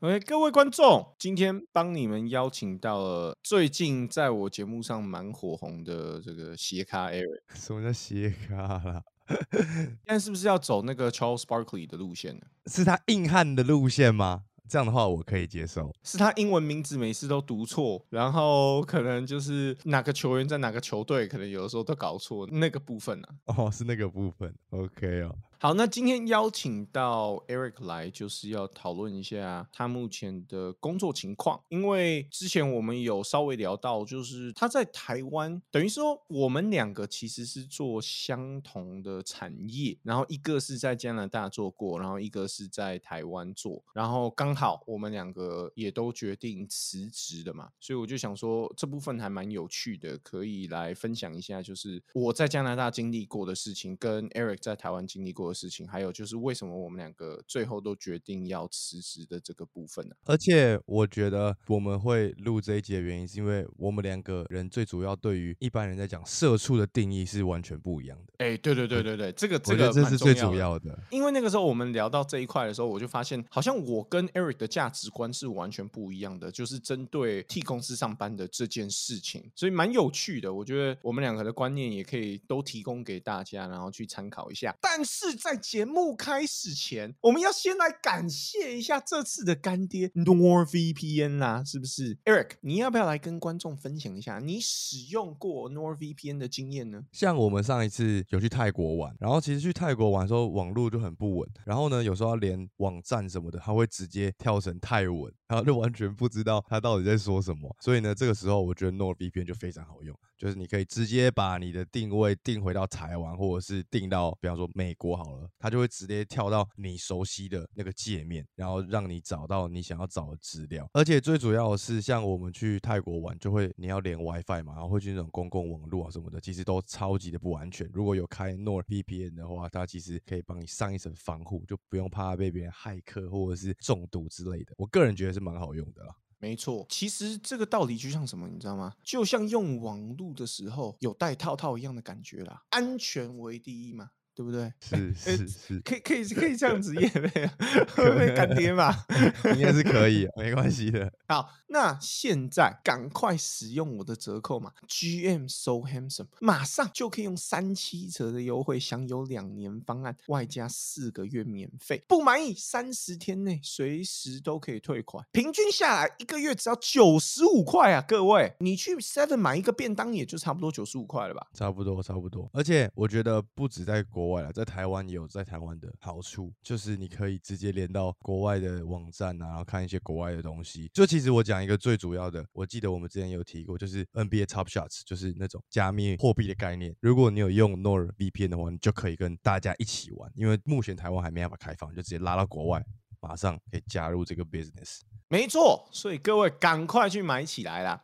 喂，各位观众，今天帮你们邀请到了最近在我节目上蛮火红的这个斜咖 Eric。什么叫斜咖啦？现在是不是要走那个 Charles Barkley 的路线呢？是他硬汉的路线吗？这样的话我可以接受。是他英文名字每次都读错，然后可能就是哪个球员在哪个球队，可能有的时候都搞错那个部分呢、哦，是那个部分。OK 哦，好，那今天邀请到 Eric 来，就是要讨论一下他目前的工作情况。因为之前我们有稍微聊到，就是他在台湾，等于说我们两个其实是做相同的产业，然后一个是在加拿大做过，然后一个是在台湾做，然后刚好我们两个也都决定辞职的嘛，所以我就想说这部分还蛮有趣的，可以来分享一下，就是我在加拿大经历过的事情，跟 Eric 在台湾经历过的事情，还有就是为什么我们两个最后都决定要辞职的这个部分呢、而且我觉得我们会录这一集的原因，是因为我们两个人最主要对于一般人在讲社畜的定义是完全不一样的。哎、对对对对对，这个这个这是最主要的。因为那个时候我们聊到这一块的时候，我就发现好像我跟 Eric 的价值观是完全不一样的，就是针对替公司上班的这件事情，所以蛮有趣的。我觉得我们两个的观念也可以都提供给大家，然后去参考一下。但是在节目开始前，我们要先来感谢一下这次的干爹 NordVPN 啦，是不是？Eric，你要不要来跟观众分享一下你使用过 NordVPN 的经验呢？像我们上一次有去泰国玩，然后其实去泰国玩的时候网络就很不稳，然后呢有时候连网站什么的，它会直接跳成泰文，然后就完全不知道他到底在说什么。所以呢，这个时候我觉得 NordVPN 就非常好用，就是你可以直接把你的定位定回到台湾，或者是定到比方说美国好了，它就会直接跳到你熟悉的那个界面，然后让你找到你想要找的资料。而且最主要的是，像我们去泰国玩，就会你要连 WiFi 嘛，然后会去那种公共网络啊什么的，其实都超级的不安全。如果有开 NordVPN 的话，它其实可以帮你上一层防护，就不用怕被别人骇客或者是中毒之类的。我个人觉得是蛮好用的啦。没错，其实这个道理就像什么，你知道吗？就像用网络的时候有戴套套一样的感觉啦，安全为第一嘛，对不对？是 呃是是，可以可以可以这样子业配啊，会不会干爹嘛？应该是可以，没关系的。好，那现在赶快使用我的折扣码 GM So Handsome，马上就可以用三七折的优惠享有两年方案，外加四个月免费，不满意三十天内随时都可以退款，平均下来一个月只要九十五块啊！各位，你去 Seven 买一个便当也就差不多九十五块了吧？差不多，差不多。而且我觉得不止在国外了，在台湾也有在台湾的好处，就是你可以直接连到国外的网站啊，然后看一些国外的东西。就其实我讲一个最主要的，我记得我们之前有提过，就是 NBA Top Shots，就是那种加密货币的概念。如果你有用 NordVPN 的话，你就可以跟大家一起玩，因为目前台湾还没办法开放，就直接拉到国外，马上可以加入这个 business。没错，所以各位赶快去买起来啦！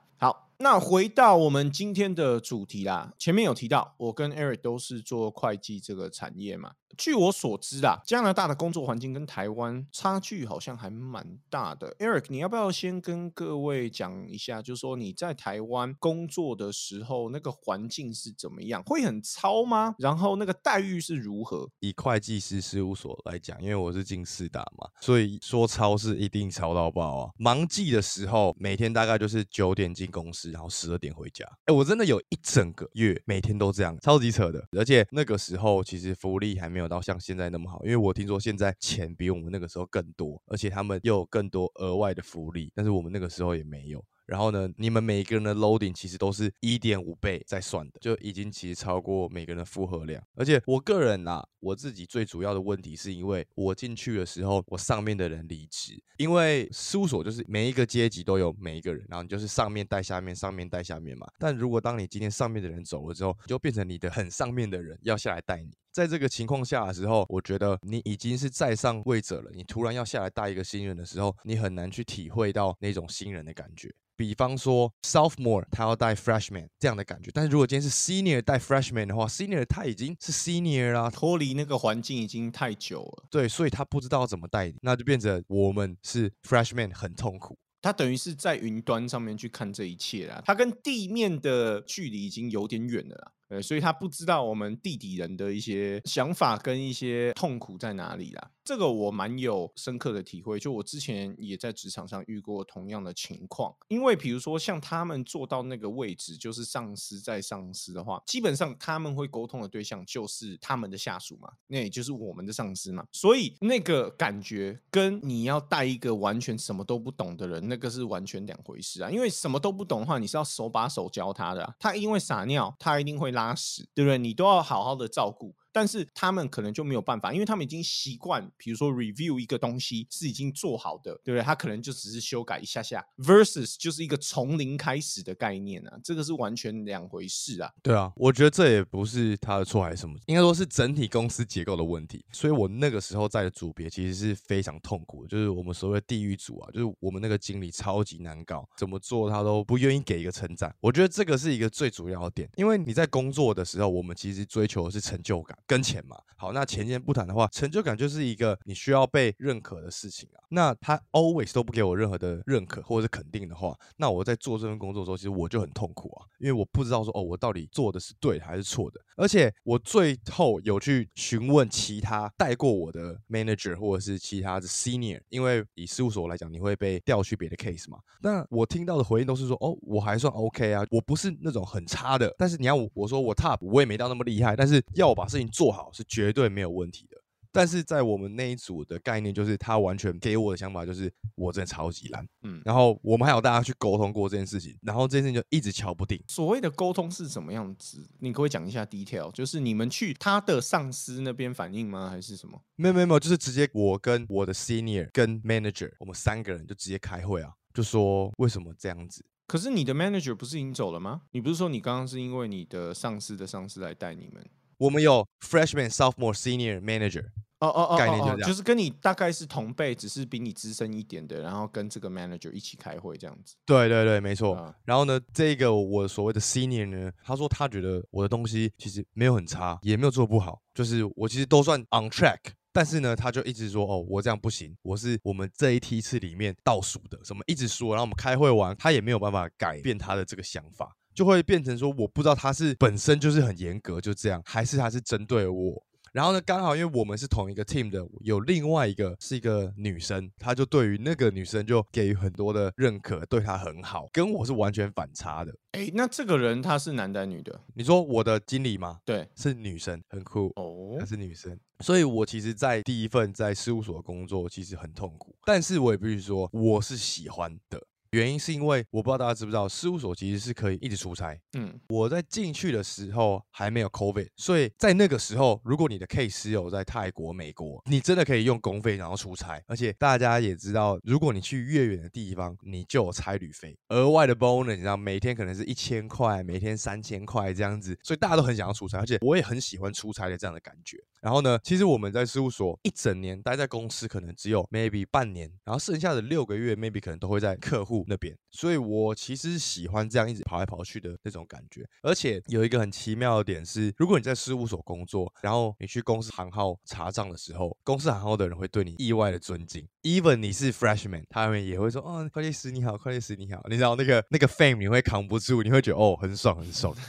那回到我们今天的主题啦，前面有提到，我跟 Eric 都是做会计这个产业嘛。据我所知啦，加拿大的工作环境跟台湾差距好像还蛮大的。Eric，你要不要先跟各位讲一下，就是说你在台湾工作的时候，那个环境是怎么样？会很超吗？然后那个待遇是如何？以会计师事务所来讲，因为我是进四大嘛，所以说超是一定超到爆啊！忙季的时候，每天大概就是九点进公司，然后十二点回家。哎，我真的有一整个月每天都这样，超级扯的。而且那个时候其实福利还没有到像现在那么好，因为我听说现在钱比我们那个时候更多，而且他们又有更多额外的福利，但是我们那个时候也没有。然后呢，你们每个人的 loading 其实都是一点五倍在算的，就已经其实超过每个人的负荷量。而且我个人啊，我自己最主要的问题是因为我进去的时候，我上面的人离职，因为事务所就是每一个阶级都有每一个人，然后你就是上面带下面，上面带下面嘛。但如果当你今天上面的人走了之后，就变成你的很上面的人要下来带你。在这个情况下的时候，我觉得你已经是在上位者了，你突然要下来带一个新人的时候，你很难去体会到那种新人的感觉。比方说 sophomore 他要带 freshman 这样的感觉，但是如果今天是 senior 带 freshman 的话，senior 他已经是 senior 啦，脱离那个环境已经太久了。对，所以他不知道怎么带你，那就变成我们是 freshman 很痛苦。他等于是在云端上面去看这一切啦，他跟地面的距离已经有点远了啦。所以他不知道我们地底人的一些想法跟一些痛苦在哪里啦。这个我蛮有深刻的体会，就我之前也在职场上遇过同样的情况。因为比如说像他们做到那个位置，就是上司在上司的话，基本上他们会沟通的对象就是他们的下属嘛，那也就是我们的上司嘛。所以那个感觉跟你要带一个完全什么都不懂的人，那个是完全两回事啊。因为什么都不懂的话，你是要手把手教他的。他因为撒尿，他一定会拉拉屎，对不对？你都要好好的照顾。但是他们可能就没有办法，因为他们已经习惯，比如说 review 一个东西是已经做好的，对不对？他可能就只是修改一下下，versus 就是一个从零开始的概念啊，这个是完全两回事啊。对啊，我觉得这也不是他的错还是什么，应该说是整体公司结构的问题。所以我那个时候在的组别其实是非常痛苦的，就是我们所谓地狱组啊，就是我们那个经理超级难搞，怎么做他都不愿意给一个称赞。我觉得这个是一个最主要的点，因为你在工作的时候，我们其实追求的是成就感。跟钱嘛，好，那钱先不谈的话，成就感就是一个你需要被认可的事情啊。那他 always 都不给我任何的认可或者是肯定的话，那我在做这份工作的时候，其实我就很痛苦啊，因为我不知道说哦，我到底做的是对还是错的。而且我最后有去询问其他带过我的 manager 或者是其他的 senior，因为以事务所来讲，你会被调去别的 case 嘛。那我听到的回应都是说，哦，我还算 OK 啊，我不是那种很差的。但是你要我说我 top，我也没到那么厉害，但是要我把事情做好是绝对没有问题的。但是在我们那一组的概念，就是他完全给我的想法就是我真的超级烂，嗯，然后我们还有大家去沟通过这件事情，然后这件事情就一直敲不定。所谓的沟通是什么样子？你可以讲一下 detail，就是你们去他的上司那边反映吗？还是什么？没有没有没有，就是直接我跟我的 senior 跟 manager，我们三个人就直接开会啊，就说为什么这样子？可是你的 manager 不是已经走了吗？你不是说你刚刚是因为你的上司的上司来带你们？我们有 freshman、sophomore、senior、manager。哦哦哦，概念就这样，就是跟你大概是同辈，只是比你资深一点的，然后跟这个 manager 一起开会这样子。对对对，没错。然后呢，这个我所谓的 senior 呢，他说他觉得我的东西其实没有很差，也没有做不好，就是我其实都算 on track。但是呢，他就一直说哦，我这样不行，我是我们这一梯次里面倒数的，什么一直说。然后我们开会完，他也没有办法改变他的这个想法，就会变成说，我不知道他是本身就是很严格就这样，还是他是针对我。然后呢，刚好因为我们是同一个 team 的，有另外一个是一个女生，她就对于那个女生就给予很多的认可，对她很好，跟我是完全反差的。哎，那这个人他是男的女的？你说我的经理吗？对，是女生，很酷哦，她是女生。所以我其实，在第一份在事务所工作，其实很痛苦，但是我也必须说，我是喜欢的。原因是因为我不知道大家知不知道，事务所其实是可以一直出差。嗯，我在进去的时候还没有 COVID，所以在那个时候，如果你的 case 有在泰国、美国，你真的可以用公费然后出差。而且大家也知道，如果你去越远的地方，你就有差旅费，额外的 bonus，你知道每天可能是一千块，每天三千块这样子，所以大家都很想要出差，而且我也很喜欢出差的这样的感觉。然后呢，其实我们在事务所一整年待在公司，可能只有 maybe 半年，然后剩下的六个月 maybe 可能都会在客户那边，所以我其实喜欢这样一直跑来跑去的那种感觉。而且有一个很奇妙的点是，如果你在事务所工作，然后你去公司行号查账的时候，公司行号的人会对你意外的尊敬，even 你是 freshman，他们也会说哦，会计师你好，会计师你好，你知道那个那个 fame 你会扛不住，你会觉得哦很爽很爽。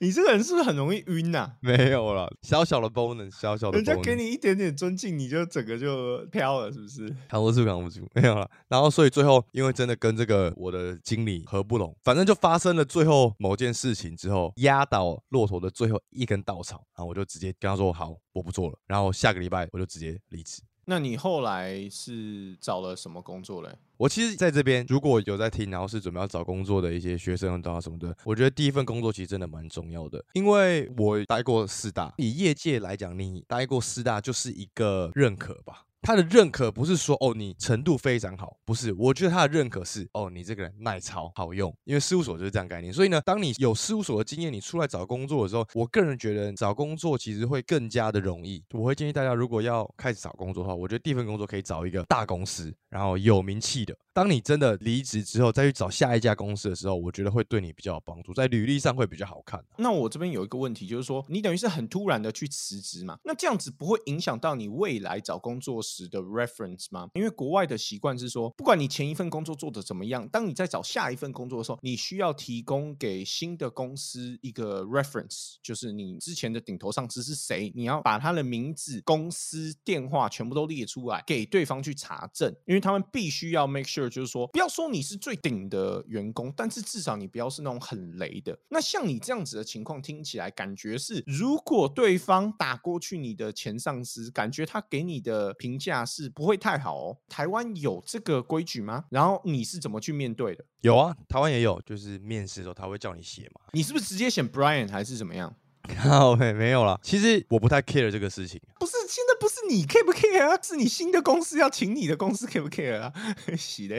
你这个人是不是很容易晕呐？没有了，小小的 bonus，小小的，人家给你一点点尊敬，你就整个就飘了，是不是？扛不住，扛不住，没有了。然后，所以最后，因为真的跟这个我的经理合不拢，反正就发生了最后某件事情之后，压倒骆驼的最后一根稻草，然后我就直接跟他说：“好，我不做了。”然后下个礼拜我就直接离职。那你后来是找了什么工作嘞？我其实在这边，如果有在听，然后是准备要找工作的一些学生啊什么的，我觉得第一份工作其实真的蛮重要的，因为我待过四大，以业界来讲，你待过四大就是一个认可吧。他的认可不是说哦你程度非常好，不是，我觉得他的认可是哦你这个人耐操好用，因为事务所就是这样概念。所以呢，当你有事务所的经验，你出来找工作的时候，我个人觉得找工作其实会更加的容易。我会建议大家，如果要开始找工作的话，我觉得第一份工作可以找一个大公司，然后有名气的。当你真的离职之后，再去找下一家公司的时候，我觉得会对你比较有帮助，在履历上会比较好看。那我这边有一个问题，就是说你等于是很突然的去辞职嘛？那这样子不会影响到你未来找工作时？的 reference 吗？因为国外的习惯是说，不管你前一份工作做的怎么样，当你在找下一份工作的时候，你需要提供给新的公司一个 reference，就是你之前的顶头上司是谁，你要把他的名字、公司电话全部都列出来，给对方去查证，因为他们必须要 make sure，就是说，不要说你是最顶的员工，但是至少你不要是那种很雷的。那像你这样子的情况，听起来感觉是，如果对方打过去你的前上司，感觉他给你的评价是不会太好哦。台湾有这个规矩吗？然后你是怎么去面对的？有啊，台湾也有，就是面试的时候他会叫你写嘛。你是不是直接写 Brian 还是怎么样？靠没没有啦，其实我不太 care 这个事情。不是，现在不是你 care 不 care 啊，是你新的公司要请你的公司 care 不 care 啊？是的，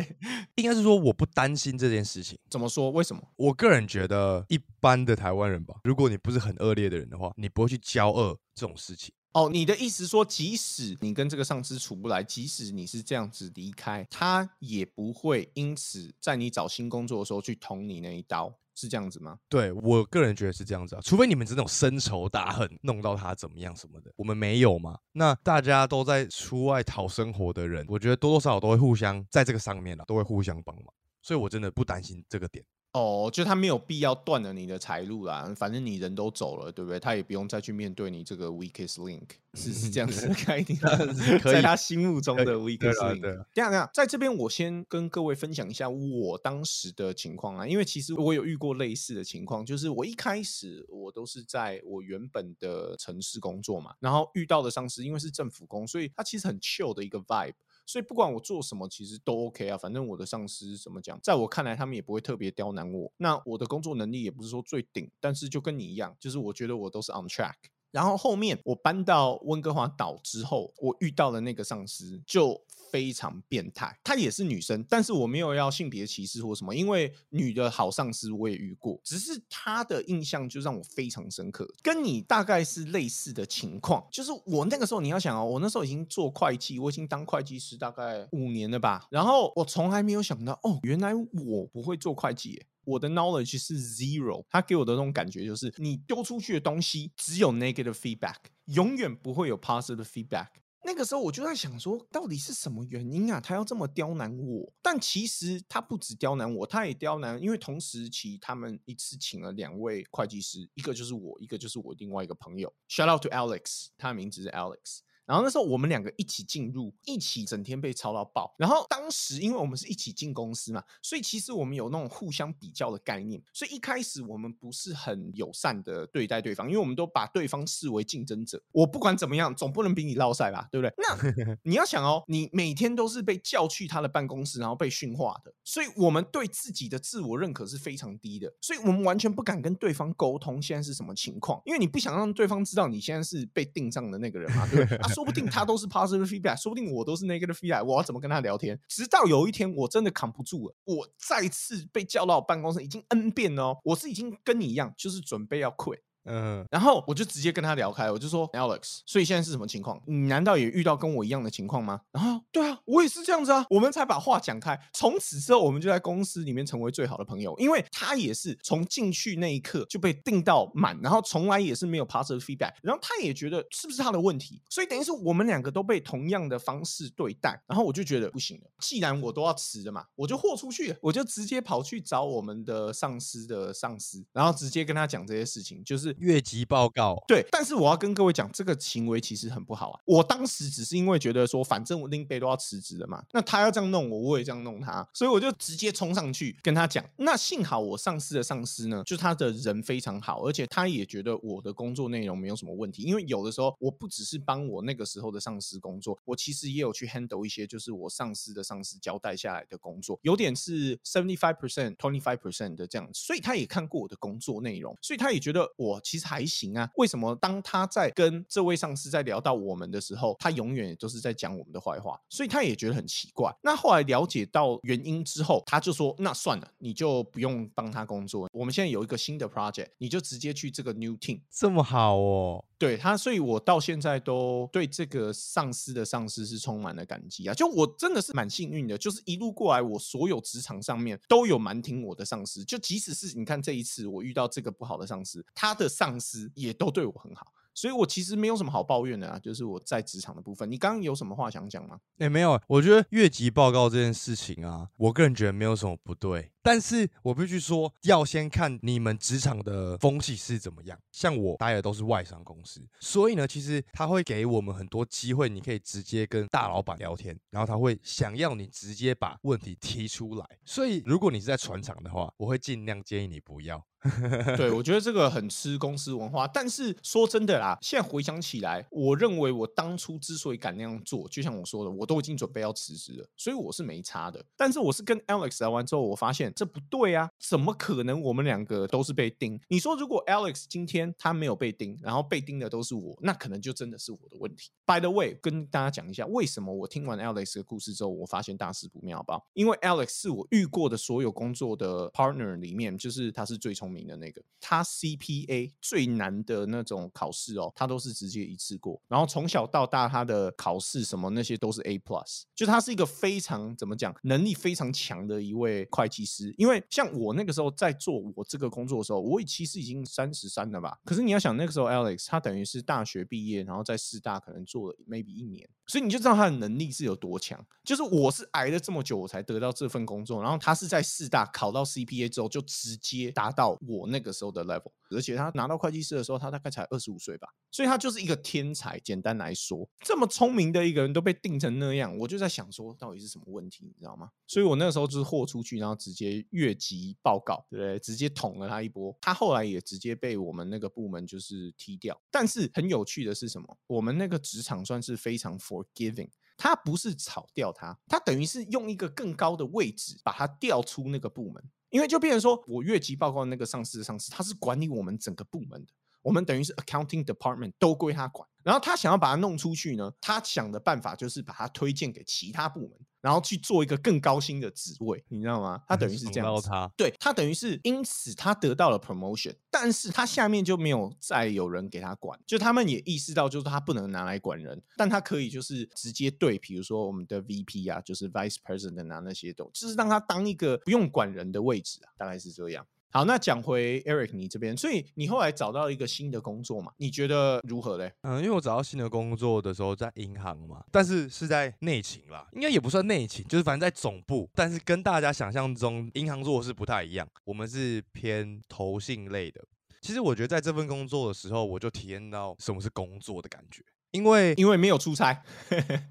应该是说我不担心这件事情。怎么说？为什么？我个人觉得，一般的台湾人吧，如果你不是很恶劣的人的话，你不会去骄恶这种事情。哦，你的意思说，即使你跟这个上司处不来，即使你是这样子离开，他也不会因此在你找新工作的时候去捅你那一刀，是这样子吗？对我个人觉得是这样子啊，除非你们这种深仇大恨，弄到他怎么样什么的，我们没有嘛。那大家都在出外讨生活的人，我觉得多多少少都会互相在这个上面啊，都会互相帮忙，所以我真的不担心这个点。哦，就他没有必要断了你的财路啦，反正你人都走了，对不对？他也不用再去面对你这个 weakest link，是是这样子的 概念，在他心目中的 weakest link。这样这样，在这边我先跟各位分享一下我当时的情况啊，因为其实我有遇过类似的情况，就是我一开始我都是在我原本的城市工作嘛，然后遇到的上司因为是政府工，所以他其实很 chill 的一个 vibe。所以不管我做什么，其实都 OK 啊。反正我的上司怎么讲，在我看来，他们也不会特别刁难我。那我的工作能力也不是说最顶，但是就跟你一样，就是我觉得我都是 on track。然后后面我搬到温哥华岛之后，我遇到的那个上司就非常变态。她也是女生，但是我没有要性别歧视或什么，因为女的好上司我也遇过，只是她的印象就让我非常深刻。跟你大概是类似的情况，就是我那个时候你要想哦，我那时候已经做会计，我已经当会计师大概五年了吧，然后我从来没有想到哦，原来我不会做会计。我的 knowledge 是 zero，他给我的那种感觉就是，你丢出去的东西只有 negative feedback，永远不会有 positive feedback。那个时候我就在想说，到底是什么原因啊？他要这么刁难我？但其实他不止刁难我，他也刁难，因为同时期他们一次请了两位会计师，一个就是我，一个就是我另外一个朋友。Shout out to Alex，他的名字是 Alex。然后那时候我们两个一起进入，一起整天被抄到爆。然后当时因为我们是一起进公司嘛，所以其实我们有那种互相比较的概念。所以一开始我们不是很友善的对待对方，因为我们都把对方视为竞争者。我不管怎么样，总不能比你落赛吧，对不对？那 你要想哦，你每天都是被叫去他的办公室，然后被训话的。所以我们对自己的自我认可是非常低的，所以我们完全不敢跟对方沟通现在是什么情况，因为你不想让对方知道你现在是被定上的那个人嘛，对不对？说不定他都是 positive feedback，说不定我都是 negative feedback，我要怎么跟他聊天？直到有一天我真的扛不住了，我再次被叫到办公室，已经 n 遍哦，我是已经跟你一样，就是准备要 quit。嗯，然后我就直接跟他聊开，我就说 Alex，所以现在是什么情况？你难道也遇到跟我一样的情况吗？然后对啊，我也是这样子啊，我们才把话讲开。从此之后，我们就在公司里面成为最好的朋友，因为他也是从进去那一刻就被定到满，然后从来也是没有 positive feedback，然后他也觉得是不是他的问题，所以等于是我们两个都被同样的方式对待。然后我就觉得不行了，既然我都要辞了嘛，我就豁出去，我就直接跑去找我们的上司的上司，然后直接跟他讲这些事情，就是越级报。告对，但是我要跟各位讲，这个行为其实很不好啊。我当时只是因为觉得说，反正我林北都要辞职了嘛，那他要这样弄我，我也这样弄他，所以我就直接冲上去跟他讲。那幸好我上司的上司呢，就他的人非常好，而且他也觉得我的工作内容没有什么问题。因为有的时候我不只是帮我那个时候的上司工作，我其实也有去 handle 一些就是我上司的上司交代下来的工作，有点是 seventy five percent twenty five percent 的这样，所以他也看过我的工作内容，所以他也觉得我其实还行啊。为什么当他在跟这位上司在聊到我们的时候，他永远都是在讲我们的坏话，所以他也觉得很奇怪。那后来了解到原因之后，他就说：“那算了，你就不用帮他工作。我们现在有一个新的 project，你就直接去这个 new team。”这么好哦。对他，所以我到现在都对这个上司的上司是充满了感激啊！就我真的是蛮幸运的，就是一路过来，我所有职场上面都有蛮听我的上司。就即使是你看这一次我遇到这个不好的上司，他的上司也都对我很好。所以我其实没有什么好抱怨的啊，就是我在职场的部分。你刚刚有什么话想讲吗？哎、没有，我觉得越级报告这件事情啊，我个人觉得没有什么不对，但是我必须说，要先看你们职场的风气是怎么样。像我待的都是外商公司，所以呢，其实他会给我们很多机会，你可以直接跟大老板聊天，然后他会想要你直接把问题提出来。所以，如果你是在船厂的话，我会尽量建议你不要。对，我觉得这个很吃公司文化。但是说真的啦，现在回想起来，我认为我当初之所以敢那样做，就像我说的，我都已经准备要辞职了，所以我是没差的。但是我是跟 Alex 聊完之后，我发现这不对啊，怎么可能我们两个都是被盯？你说如果 Alex 今天他没有被盯，然后被盯的都是我，那可能就真的是我的问题。By the way，跟大家讲一下，为什么我听完 Alex 的故事之后，我发现大事不妙，吧？因为 Alex 是我遇过的所有工作的 partner 里面，就是他是最聪明的那个。他 CPA 最难的那种考试哦，他都是直接一次过。然后从小到大，他的考试什么那些都是 A plus，就他是一个非常怎么讲，能力非常强的一位会计师。因为像我那个时候在做我这个工作的时候，我其实已经三十三了吧。可是你要想那个时候 Alex 他等于是大学毕业，然后在四大可能做了 maybe 一年，所以你就知道他的能力是有多强。就是我是挨了这么久，我才得到这份工作，然后他是在四大考到 CPA 之后，就直接达到我那个时候的 level。而且他拿到会计师的时候，他大概才二十五岁吧，所以他就是一个天才。简单来说，这么聪明的一个人都被定成那样，我就在想说，到底是什么问题，你知道吗？所以我那个时候就是豁出去，然后直接越级报告，对不对？直接捅了他一波。他后来也直接被我们那个部门就是踢掉。但是很有趣的是什么？我们那个职场算是非常 forgiving。他不是炒掉他，他等于是用一个更高的位置把他调出那个部门，因为就变成说我越级报告那个上司的上司，他是管理我们整个部门的，我们等于是 accounting department 都归他管。然后他想要把它弄出去呢，他想的办法就是把它推荐给其他部门，然后去做一个更高薪的职位，你知道吗？他等于是这样子。他，对他等于是因此他得到了 promotion，但是他下面就没有再有人给他管，就他们也意识到就是他不能拿来管人，但他可以就是直接对，比如说我们的 VP 啊，就是 Vice President 啊那些都，就是让他当一个不用管人的位置啊，大概是这样。好，那讲回 Eric 你这边，所以你后来找到一个新的工作嘛？你觉得如何嘞？嗯，因为我找到新的工作的时候在银行嘛，但是是在内勤啦，应该也不算内勤，就是反正在总部，但是跟大家想象中银行做的是不太一样，我们是偏投信类的。其实我觉得在这份工作的时候，我就体验到什么是工作的感觉。因为因为没有出差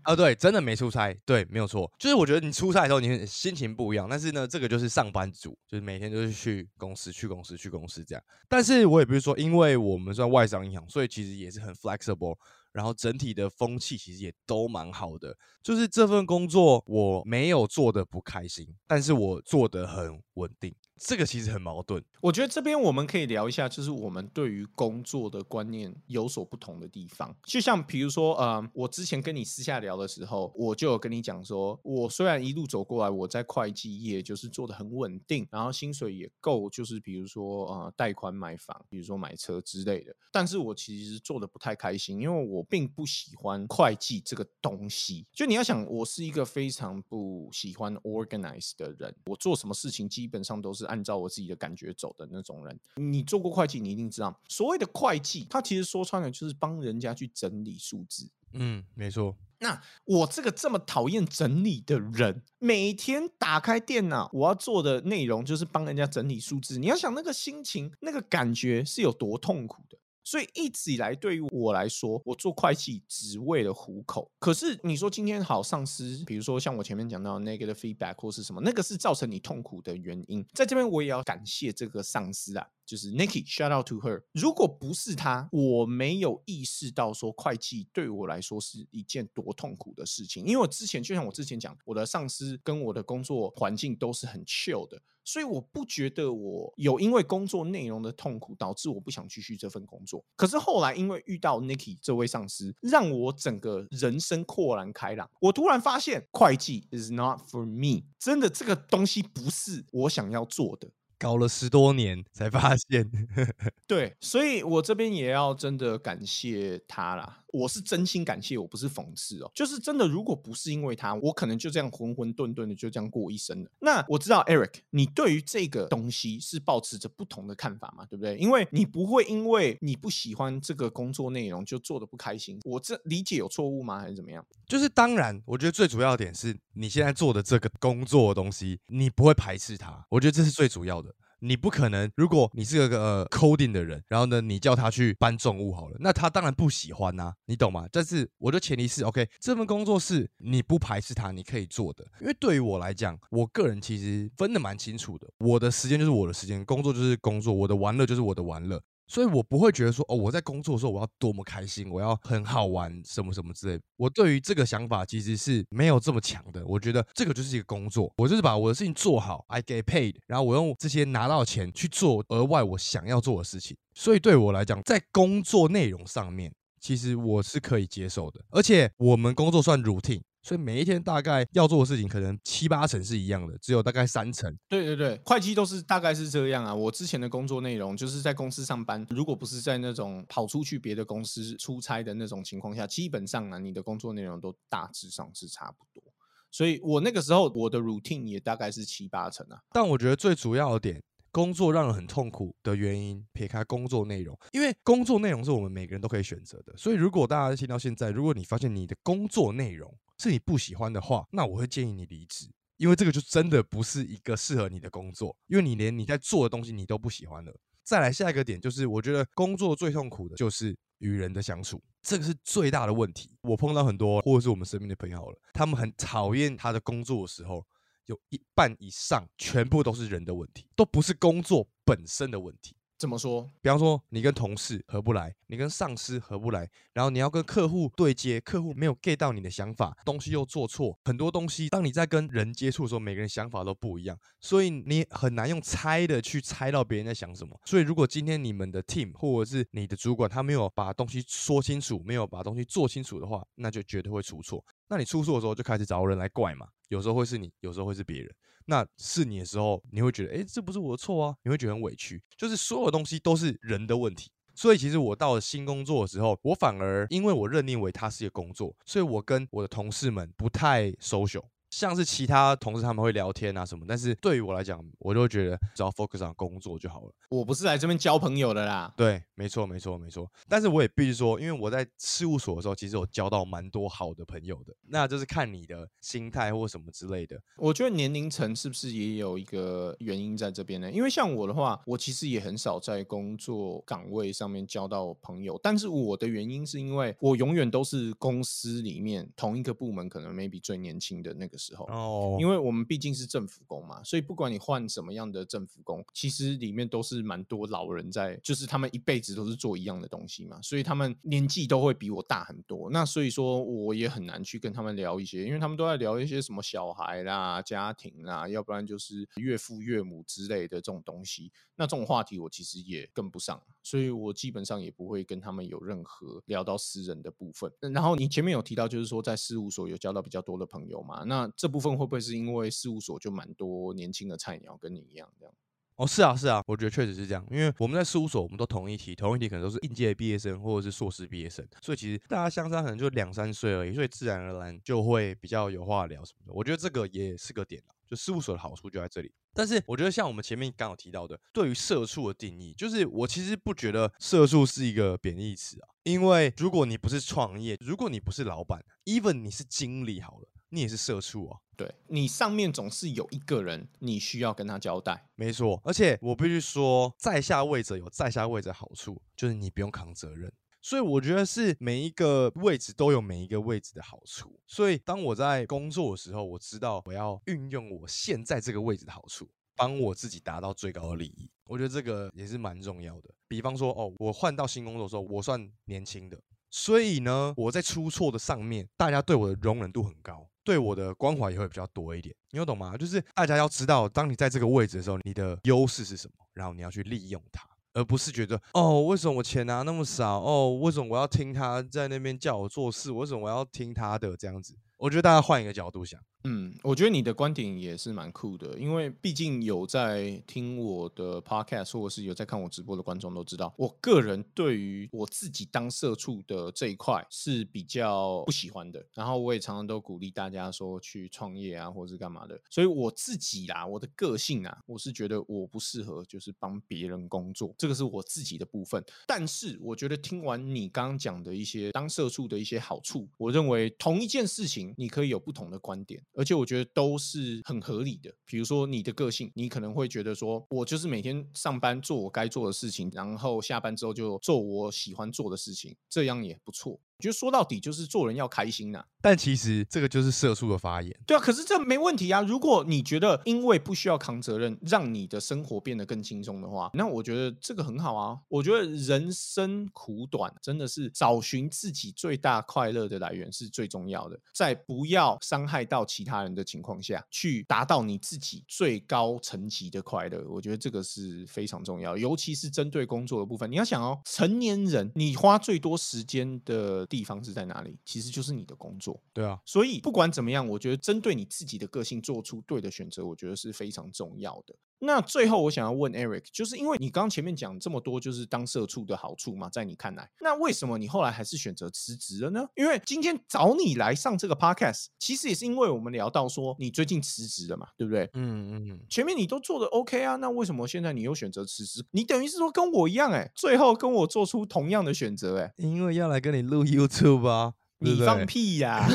啊，对，真的没出差，对，没有错，就是我觉得你出差的时候，你心情不一样。但是呢，这个就是上班族，就是每天都是去公司、去公司、去公司这样。但是我也不是说，因为我们算外商银行，所以其实也是很 flexible，然后整体的风气其实也都蛮好的。就是这份工作我没有做的不开心，但是我做的很稳定。这个其实很矛盾。我觉得这边我们可以聊一下，就是我们对于工作的观念有所不同的地方。就像比如说，呃，我之前跟你私下聊的时候，我就有跟你讲说，我虽然一路走过来，我在会计业就是做的很稳定，然后薪水也够，就是比如说呃贷款买房，比如说买车之类的。但是我其实做的不太开心，因为我并不喜欢会计这个东西。就你要想，我是一个非常不喜欢 organize 的人，我做什么事情基本上都是。按照我自己的感觉走的那种人，你做过会计，你一定知道，所谓的会计，它其实说穿了就是帮人家去整理数字。嗯，没错。那我这个这么讨厌整理的人，每天打开电脑，我要做的内容就是帮人家整理数字。你要想那个心情、那个感觉是有多痛苦的。所以一直以来，对于我来说，我做会计只为了糊口。可是你说今天好，上司，比如说像我前面讲到 negative feedback 或是什么，那个是造成你痛苦的原因。在这边我也要感谢这个上司啊，就是 Nikki，shout out to her。如果不是他，我没有意识到说会计对我来说是一件多痛苦的事情。因为我之前就像我之前讲，我的上司跟我的工作环境都是很 chill 的。所以我不觉得我有因为工作内容的痛苦导致我不想继续这份工作。可是后来因为遇到 Nikki 这位上司，让我整个人生豁然开朗。我突然发现会计 is not for me，真的这个东西不是我想要做的。搞了十多年才发现，对，所以我这边也要真的感谢他啦。我是真心感谢，我不是讽刺哦，就是真的，如果不是因为他，我可能就这样浑浑沌沌的就这样过一生了。那我知道 Eric，你对于这个东西是保持着不同的看法嘛，对不对？因为你不会因为你不喜欢这个工作内容就做的不开心。我这理解有错误吗？还是怎么样？就是当然，我觉得最主要的点是你现在做的这个工作的东西，你不会排斥它。我觉得这是最主要的。你不可能，如果你是个呃 coding 的人，然后呢，你叫他去搬重物好了，那他当然不喜欢呐，你懂吗？但是我的前提是，OK，这份工作是你不排斥他，你可以做的。因为对于我来讲，我个人其实分的蛮清楚的，我的时间就是我的时间，工作就是工作，我的玩乐就是我的玩乐。所以我不会觉得说，哦，我在工作的时候我要多么开心，我要很好玩，什么什么之类。我对于这个想法其实是没有这么强的。我觉得这个就是一个工作，我就是把我的事情做好，I get paid，然后我用这些拿到钱去做额外我想要做的事情。所以对我来讲，在工作内容上面，其实我是可以接受的。而且我们工作算 routine。所以每一天大概要做的事情可能七八成是一样的，只有大概三成。对对对，会计都是大概是这样啊。我之前的工作内容就是在公司上班，如果不是在那种跑出去别的公司出差的那种情况下，基本上啊，你的工作内容都大致上是差不多。所以我那个时候我的 routine 也大概是七八成啊。但我觉得最主要的点。工作让人很痛苦的原因，撇开工作内容，因为工作内容是我们每个人都可以选择的。所以，如果大家听到现在，如果你发现你的工作内容是你不喜欢的话，那我会建议你离职，因为这个就真的不是一个适合你的工作，因为你连你在做的东西你都不喜欢了。再来下一个点就是，我觉得工作最痛苦的就是与人的相处，这个是最大的问题。我碰到很多或者是我们身边的朋友了，他们很讨厌他的工作的时候。有一半以上全部都是人的问题，都不是工作本身的问题。怎么说？比方说，你跟同事合不来，你跟上司合不来，然后你要跟客户对接，客户没有 get 到你的想法，东西又做错，很多东西。当你在跟人接触的时候，每个人想法都不一样，所以你很难用猜的去猜到别人在想什么。所以，如果今天你们的 team 或者是你的主管他没有把东西说清楚，没有把东西做清楚的话，那就绝对会出错。那你出错的时候就开始找人来怪嘛，有时候会是你，有时候会是别人。那是你的时候，你会觉得，哎，这不是我的错啊，你会觉得很委屈。就是所有东西都是人的问题。所以其实我到了新工作的时候，我反而因为我认定为它是一个工作，所以我跟我的同事们不太 social。像是其他同事他们会聊天啊什么，但是对于我来讲，我就觉得只要 focus on 工作就好了。我不是来这边交朋友的啦。对，没错，没错，没错。但是我也必须说，因为我在事务所的时候，其实我交到蛮多好的朋友的。那就是看你的心态或什么之类的。我觉得年龄层是不是也有一个原因在这边呢？因为像我的话，我其实也很少在工作岗位上面交到朋友。但是我的原因是因为我永远都是公司里面同一个部门可能 maybe 最年轻的那个。时候哦，因为我们毕竟是政府工嘛，所以不管你换什么样的政府工，其实里面都是蛮多老人在，就是他们一辈子都是做一样的东西嘛，所以他们年纪都会比我大很多。那所以说，我也很难去跟他们聊一些，因为他们都在聊一些什么小孩啦、家庭啦，要不然就是岳父岳母之类的这种东西。那这种话题我其实也跟不上，所以我基本上也不会跟他们有任何聊到私人的部分。然后你前面有提到，就是说在事务所有交到比较多的朋友嘛，那这部分会不会是因为事务所就蛮多年轻的菜鸟跟你一样这样？哦，是啊，是啊，我觉得确实是这样，因为我们在事务所，我们都同一题，同一题可能都是应届毕业生或者是硕士毕业生，所以其实大家相差可能就两三岁而已，所以自然而然就会比较有话聊什么的。我觉得这个也是个点就事务所的好处就在这里。但是我觉得像我们前面刚好提到的，对于社畜的定义，就是我其实不觉得社畜是一个贬义词啊，因为如果你不是创业，如果你不是老板，even 你是经理好了。你也是社畜啊？对你上面总是有一个人，你需要跟他交代。没错，而且我必须说，在下位者有在下位者好处，就是你不用扛责任。所以我觉得是每一个位置都有每一个位置的好处。所以当我在工作的时候，我知道我要运用我现在这个位置的好处，帮我自己达到最高的利益。我觉得这个也是蛮重要的。比方说，哦，我换到新工作的时候，我算年轻的，所以呢，我在出错的上面，大家对我的容忍度很高。对我的关怀也会比较多一点，你有懂吗？就是大家要知道，当你在这个位置的时候，你的优势是什么，然后你要去利用它，而不是觉得哦，为什么我钱拿那么少？哦，为什么我要听他在那边叫我做事？为什么我要听他的这样子？我觉得大家换一个角度想，嗯，我觉得你的观点也是蛮酷的，因为毕竟有在听我的 podcast 或者是有在看我直播的观众都知道，我个人对于我自己当社畜的这一块是比较不喜欢的。然后我也常常都鼓励大家说去创业啊，或者是干嘛的。所以我自己啦，我的个性啊，我是觉得我不适合就是帮别人工作，这个是我自己的部分。但是我觉得听完你刚刚讲的一些当社畜的一些好处，我认为同一件事情你可以有不同的观点。而且我觉得都是很合理的。比如说你的个性，你可能会觉得说，我就是每天上班做我该做的事情，然后下班之后就做我喜欢做的事情，这样也不错。我觉得说到底就是做人要开心呐，但其实这个就是社畜的发言。对啊，可是这没问题啊。如果你觉得因为不需要扛责任，让你的生活变得更轻松的话，那我觉得这个很好啊。我觉得人生苦短，真的是找寻自己最大快乐的来源是最重要的。在不要伤害到其他人的情况下，去达到你自己最高层级的快乐，我觉得这个是非常重要。尤其是针对工作的部分，你要想哦，成年人你花最多时间的。地方是在哪里？其实就是你的工作，对啊。所以不管怎么样，我觉得针对你自己的个性做出对的选择，我觉得是非常重要的。那最后我想要问 Eric，就是因为你刚刚前面讲这么多，就是当社畜的好处嘛，在你看来，那为什么你后来还是选择辞职了呢？因为今天找你来上这个 Podcast，其实也是因为我们聊到说你最近辞职了嘛，对不对？嗯嗯。前面你都做的 OK 啊，那为什么现在你又选择辞职？你等于是说跟我一样哎，最后跟我做出同样的选择哎，因为要来跟你录 YouTube 啊。你放屁呀！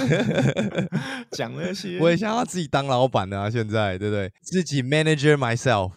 讲那些，我也想要自己当老板啊！现在对不对？自己 manager myself，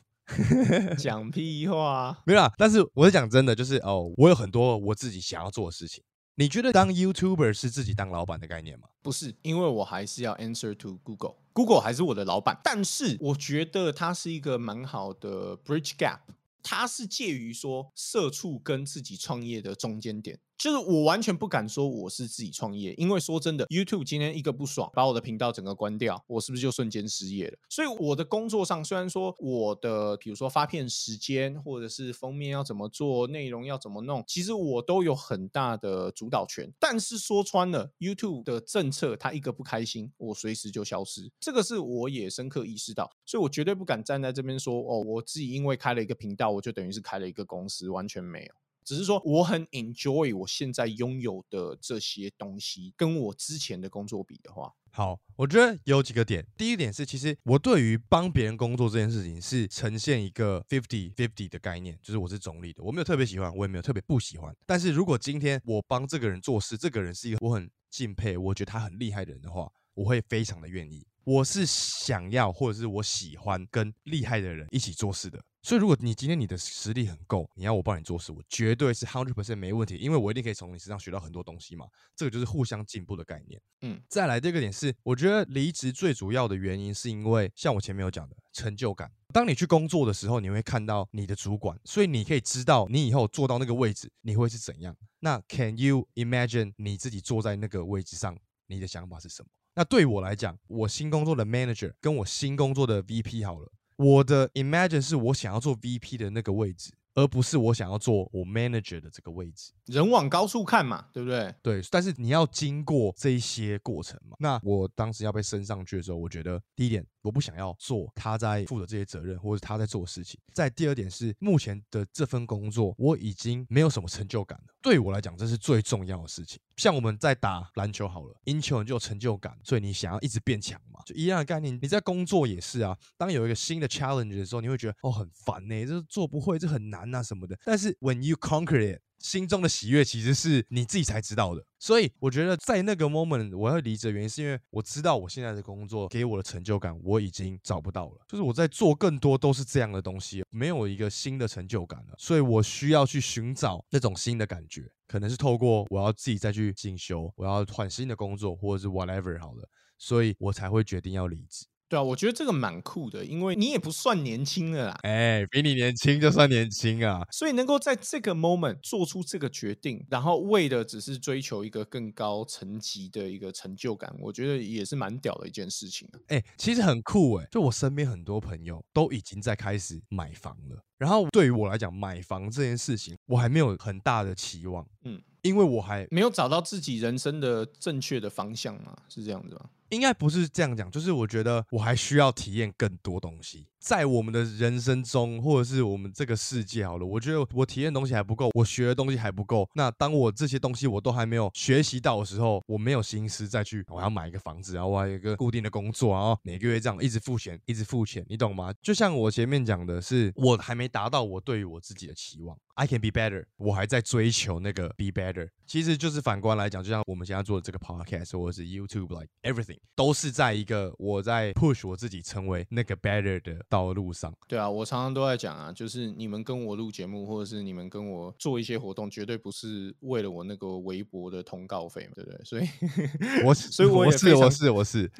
讲屁话，没有啦。但是我是讲真的，就是哦，我有很多我自己想要做的事情。你觉得当 YouTuber 是自己当老板的概念吗？不是，因为我还是要 answer to Google，Google 还是我的老板。但是我觉得它是一个蛮好的 bridge gap，它是介于说社畜跟自己创业的中间点。就是我完全不敢说我是自己创业，因为说真的，YouTube 今天一个不爽，把我的频道整个关掉，我是不是就瞬间失业了？所以我的工作上，虽然说我的比如说发片时间，或者是封面要怎么做，内容要怎么弄，其实我都有很大的主导权。但是说穿了，YouTube 的政策它一个不开心，我随时就消失，这个是我也深刻意识到，所以我绝对不敢站在这边说哦，我自己因为开了一个频道，我就等于是开了一个公司，完全没有。只是说我很 enjoy 我现在拥有的这些东西，跟我之前的工作比的话，好，我觉得有几个点。第一点是，其实我对于帮别人工作这件事情是呈现一个 fifty fifty 的概念，就是我是中立的，我没有特别喜欢，我也没有特别不喜欢。但是如果今天我帮这个人做事，这个人是一个我很敬佩，我觉得他很厉害的人的话，我会非常的愿意。我是想要或者是我喜欢跟厉害的人一起做事的。所以，如果你今天你的实力很够，你要我帮你做事，我绝对是 hundred percent 没问题，因为我一定可以从你身上学到很多东西嘛。这个就是互相进步的概念。嗯，再来第二个点是，我觉得离职最主要的原因是因为像我前面有讲的成就感。当你去工作的时候，你会看到你的主管，所以你可以知道你以后坐到那个位置你会是怎样。那 Can you imagine 你自己坐在那个位置上，你的想法是什么？那对我来讲，我新工作的 manager 跟我新工作的 VP 好了。我的 imagine 是我想要做 VP 的那个位置。而不是我想要做我 manager 的这个位置，人往高处看嘛，对不对？对，但是你要经过这一些过程嘛。那我当时要被升上去的时候，我觉得第一点，我不想要做他在负的这些责任，或者他在做的事情。在第二点是，目前的这份工作我已经没有什么成就感了。对我来讲，这是最重要的事情。像我们在打篮球好了，赢球你就有成就感，所以你想要一直变强嘛，就一样的概念。你在工作也是啊，当有一个新的 challenge 的时候，你会觉得哦很烦呢，这做不会，这很难。啊什么的，但是 when you conquer it，心中的喜悦其实是你自己才知道的。所以我觉得在那个 moment 我要离职的原因，是因为我知道我现在的工作给我的成就感我已经找不到了，就是我在做更多都是这样的东西，没有一个新的成就感了。所以我需要去寻找那种新的感觉，可能是透过我要自己再去进修，我要换新的工作，或者是 whatever 好了，所以我才会决定要离职。对啊，我觉得这个蛮酷的，因为你也不算年轻了啦。哎，比你年轻就算年轻啊。所以能够在这个 moment 做出这个决定，然后为的只是追求一个更高层级的一个成就感，我觉得也是蛮屌的一件事情啊。哎，其实很酷哎，就我身边很多朋友都已经在开始买房了，然后对于我来讲，买房这件事情我还没有很大的期望，嗯，因为我还没有找到自己人生的正确的方向嘛，是这样子吗？应该不是这样讲，就是我觉得我还需要体验更多东西，在我们的人生中，或者是我们这个世界好了，我觉得我体验东西还不够，我学的东西还不够。那当我这些东西我都还没有学习到的时候，我没有心思再去我要买一个房子，然后我还有一个固定的工作，然后每个月这样一直付钱，一直付钱，你懂吗？就像我前面讲的是，我还没达到我对于我自己的期望，I can be better，我还在追求那个 be better。其实就是反观来讲，就像我们现在做的这个 podcast 或者是 YouTube，like everything 都是在一个我在 push 我自己成为那个 better 的道路上。对啊，我常常都在讲啊，就是你们跟我录节目，或者是你们跟我做一些活动，绝对不是为了我那个微博的通告费嘛，对不对？所以，我所以我我是也我是我是，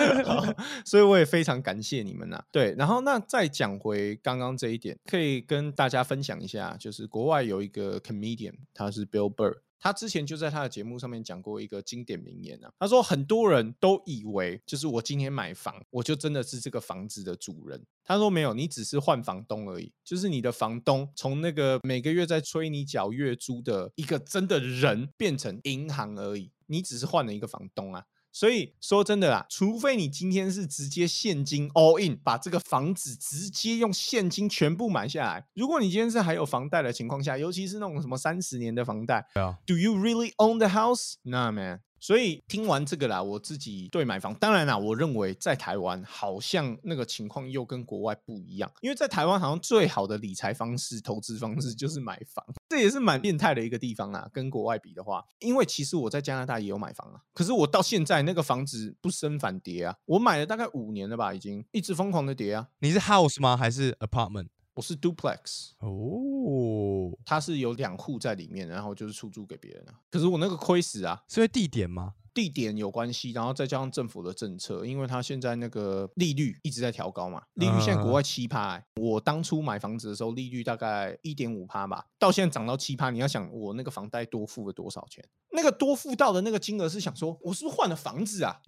所以我也非常感谢你们呐、对，然后那再讲回刚刚这一点，可以跟大家分享一下，就是国外有一个 comedian，他是 Bill Burr。他之前就在他的节目上面讲过一个经典名言啊，他说很多人都以为就是我今天买房，我就真的是这个房子的主人。他说没有，你只是换房东而已，就是你的房东从那个每个月在催你缴月租的一个真的人，变成银行而已，你只是换了一个房东啊。所以说真的啦，除非你今天是直接现金 all in，把这个房子直接用现金全部买下来。如果你今天是还有房贷的情况下，尤其是那种什么三十年的房贷，，Do you really own the house？那 man。所以听完这个啦，我自己对买房，当然啦，我认为在台湾好像那个情况又跟国外不一样，因为在台湾好像最好的理财方式、投资方式就是买房，这也是蛮变态的一个地方啊。跟国外比的话，因为其实我在加拿大也有买房啊，可是我到现在那个房子不升反跌啊，我买了大概五年了吧，已经一直疯狂的跌啊。你是 house 吗？还是 apartment？我是 duplex，哦，它是有两户在里面，然后就是出租给别人啊。可是我那个亏死啊，是因为地点吗？地点有关系，然后再加上政府的政策，因为它现在那个利率一直在调高嘛，利率现在国外七趴、欸，我当初买房子的时候利率大概一点五趴吧，到现在涨到七趴，你要想我那个房贷多付了多少钱？那个多付到的那个金额是想说，我是不是换了房子啊？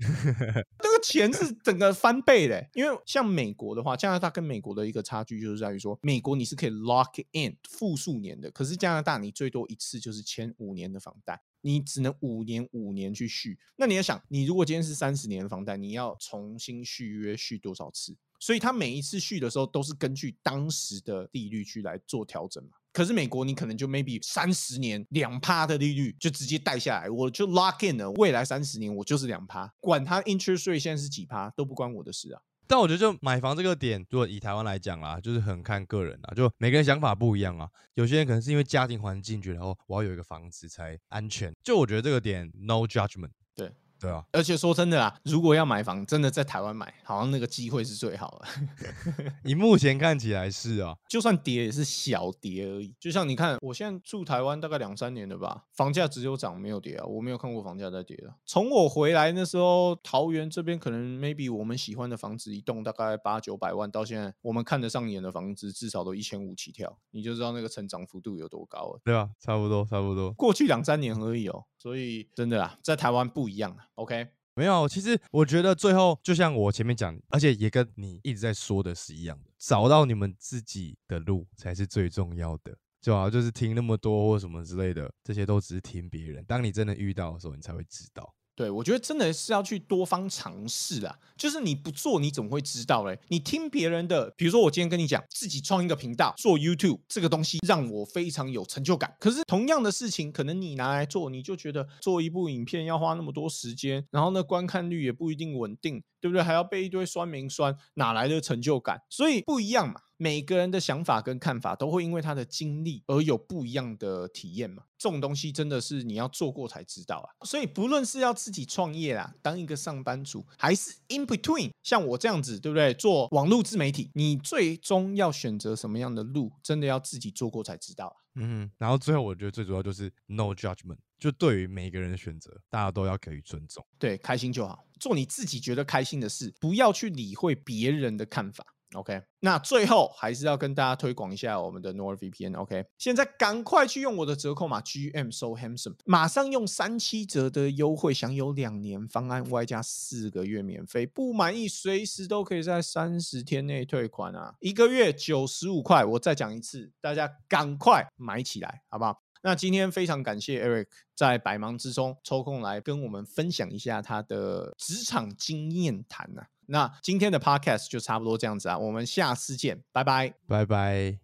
那个钱是整个翻倍的欸、因为像美国的话，加拿大跟美国的一个差距就是在于说，美国你是可以 lock in 复数年的，可是加拿大你最多一次就是签五年的房贷。你只能五年五年去续。那你要想，你如果今天是三十年的房贷，你要重新续约续多少次？所以他每一次续的时候都是根据当时的利率去来做调整嘛。可是美国你可能就 maybe 三十年两趴的利率就直接带下来，我就 lock in 了，未来三十年我就是两趴，管它 interest rate 现在是几趴都不关我的事啊。但我觉得就买房这个点，如果以台湾来讲啦，就是很看个人啦，就每个人想法不一样啊。有些人可能是因为家庭环境觉得哦，我要有一个房子才安全。就我觉得这个点 no judgment。对对啊，而且说真的啦，如果要买房，真的在台湾买，好像那个机会是最好的。你目前看起来是啊，就算跌也是小跌而已。就像你看，我现在住台湾大概两三年了吧，房价只有涨没有跌啊，我没有看过房价在跌的。从我回来那时候，桃园这边可能 maybe 我们喜欢的房子一栋大概八九百万，到现在我们看得上眼的房子至少都一千五起跳，你就知道那个成长幅度有多高了。对啊，差不多差不多。过去两三年而已哦，所以真的啦，在台湾不一样啊。OK，没有，其实我觉得最后就像我前面讲，而且也跟你一直在说的是一样的，找到你们自己的路才是最重要的。就好，就是听那么多或什么之类的，这些都只是听别人。当你真的遇到的时候，你才会知道。对，我觉得真的是要去多方尝试啊。就是你不做，你怎么会知道嘞？你听别人的，比如说我今天跟你讲，自己创一个频道做 YouTube 这个东西，让我非常有成就感。可是同样的事情，可能你拿来做，你就觉得做一部影片要花那么多时间，然后呢，观看率也不一定稳定，对不对？还要被一堆酸民酸，哪来的成就感？所以不一样嘛。每个人的想法跟看法都会因为他的经历而有不一样的体验嘛。这种东西真的是你要做过才知道啊。所以不论是要自己创业啦，当一个上班族，还是 in between，像我这样子，对不对？做网络自媒体，你最终要选择什么样的路，真的要自己做过才知道啊。嗯，然后最后我觉得最主要就是 no judgment，就对于每一个人的选择，大家都要给予尊重。对，开心就好，做你自己觉得开心的事，不要去理会别人的看法。OK，那最后还是要跟大家推广一下我们的 NordVPN。OK，现在赶快去用我的折扣码 GM So Handsome，马上用三七折的优惠享有两年方案，外加四个月免费，不满意随时都可以在三十天内退款啊！一个月九十五块，我再讲一次，大家赶快买起来，好不好？那今天非常感谢 Eric 在百忙之中抽空来跟我们分享一下他的职场经验谈呐、那今天的 Podcast 就差不多这样子啊，我们下次见，拜拜。拜拜。